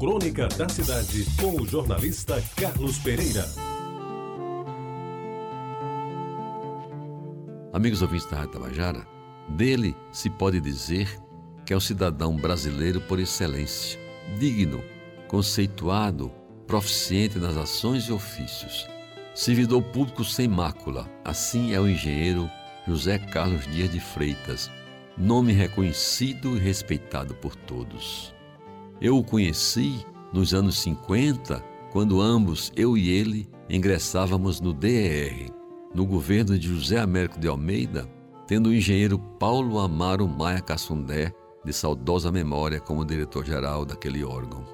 Crônica da Cidade, com o jornalista Carlos Pereira. Amigos ouvintes da Rádio Tabajara, dele se pode dizer que é o cidadão brasileiro por excelência, digno, conceituado, proficiente nas ações e ofícios. Servidor público sem mácula, assim é o engenheiro José Carlos Dias de Freitas, nome reconhecido e respeitado por todos. Eu o conheci nos anos 50, quando ambos, eu e ele, ingressávamos no DER, no governo de José Américo de Almeida, tendo o engenheiro Paulo Amaro Maia Cassundé, de saudosa memória, como diretor-geral daquele órgão.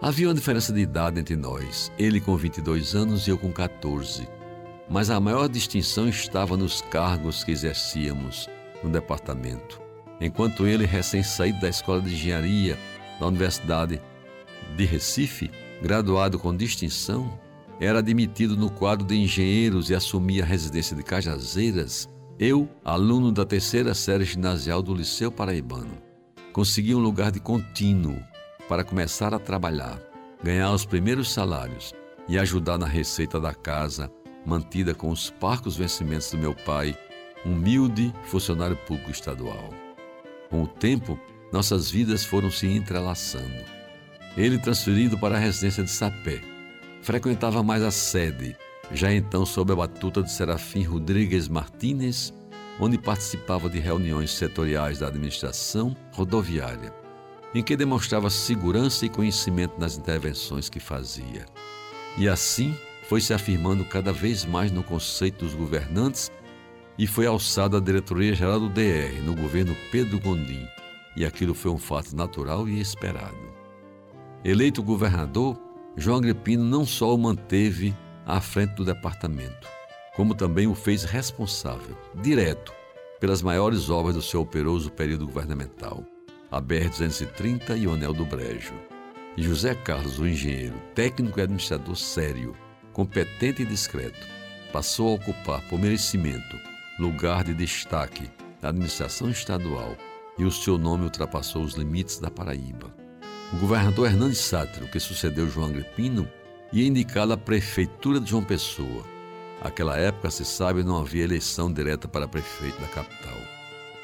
Havia uma diferença de idade entre nós, ele com 22 anos e eu com 14, mas a maior distinção estava nos cargos que exercíamos no departamento. Enquanto ele, recém-saído da Escola de Engenharia da Universidade de Recife, graduado com distinção, era admitido no quadro de engenheiros e assumia a residência de Cajazeiras, eu, aluno da terceira série ginasial do Liceu Paraibano, consegui um lugar de contínuo para começar a trabalhar, ganhar os primeiros salários e ajudar na receita da casa, mantida com os parcos vencimentos do meu pai humilde funcionário público estadual. Com o tempo, nossas vidas foram se entrelaçando. Ele transferido para a residência de Sapé. Frequentava mais a sede, já então sob a batuta de Serafim Rodrigues Martínez, onde participava de reuniões setoriais da administração rodoviária, em que demonstrava segurança e conhecimento nas intervenções que fazia. E assim foi se afirmando cada vez mais no conceito dos governantes e foi alçado à diretoria-geral do DR no governo Pedro Gondim, e aquilo foi um fato natural e esperado. Eleito governador, João Agripino não só o manteve à frente do departamento, como também o fez responsável, direto, pelas maiores obras do seu operoso período governamental, a BR-230 e o Anel do Brejo. E José Carlos, o engenheiro, técnico e administrador sério, competente e discreto, passou a ocupar, por merecimento, lugar de destaque da administração estadual e o seu nome ultrapassou os limites da Paraíba. O governador Hernandes Sátiro, que sucedeu João Agripino, ia indicá-lo à prefeitura de João Pessoa. Aquela época, se sabe, não havia eleição direta para prefeito da capital.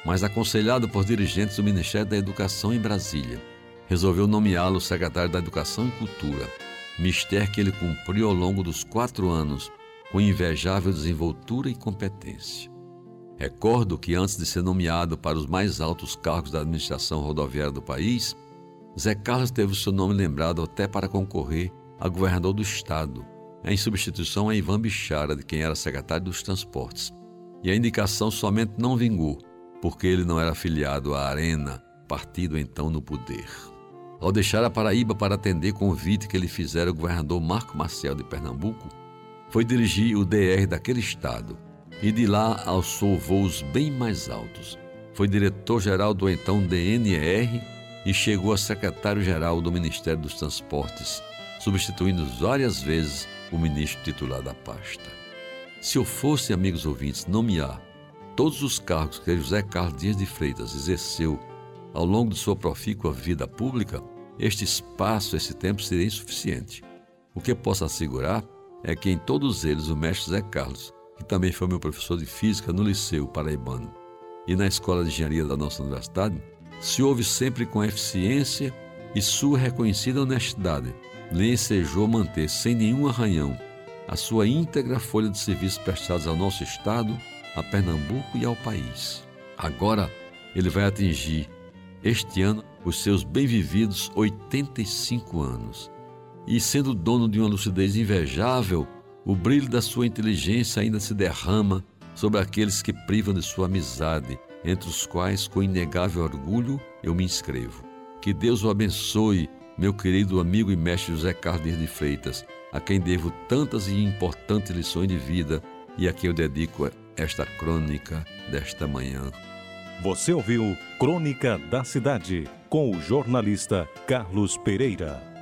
Mas, aconselhado por dirigentes do Ministério da Educação em Brasília, resolveu nomeá-lo secretário da Educação e Cultura, mistério que ele cumpriu ao longo dos quatro anos com invejável desenvoltura e competência. Recordo que antes de ser nomeado para os mais altos cargos da administração rodoviária do país, Zé Carlos teve o seu nome lembrado até para concorrer a governador do estado, em substituição a Ivan Bichara, de quem era secretário dos Transportes. E a indicação somente não vingou, porque ele não era afiliado à Arena, partido então no poder. Ao deixar a Paraíba para atender convite que lhe fizera o governador Marco Marcial de Pernambuco, foi dirigir o DR daquele estado e de lá alçou voos bem mais altos. Foi diretor-geral do então DNR e chegou a secretário-geral do Ministério dos Transportes, substituindo várias vezes o ministro titular da pasta. Se eu fosse, amigos ouvintes, nomear todos os cargos que José Carlos Dias de Freitas exerceu ao longo de sua profícua vida pública, este espaço, esse tempo seria insuficiente. O que posso assegurar é que em todos eles o mestre José Carlos que também foi meu professor de física no Liceu Paraibano e na Escola de Engenharia da nossa universidade, se ouve sempre com eficiência e sua reconhecida honestidade, lhe ensejou manter sem nenhum arranhão a sua íntegra folha de serviços prestados ao nosso Estado, a Pernambuco e ao país. Agora ele vai atingir este ano os seus bem-vividos 85 anos. E sendo dono de uma lucidez invejável, o brilho da sua inteligência ainda se derrama sobre aqueles que privam de sua amizade, entre os quais, com inegável orgulho, eu me inscrevo. Que Deus o abençoe, meu querido amigo e mestre José Carlos de Freitas, a quem devo tantas e importantes lições de vida e a quem eu dedico esta crônica desta manhã. Você ouviu Crônica da Cidade com o jornalista Carlos Pereira.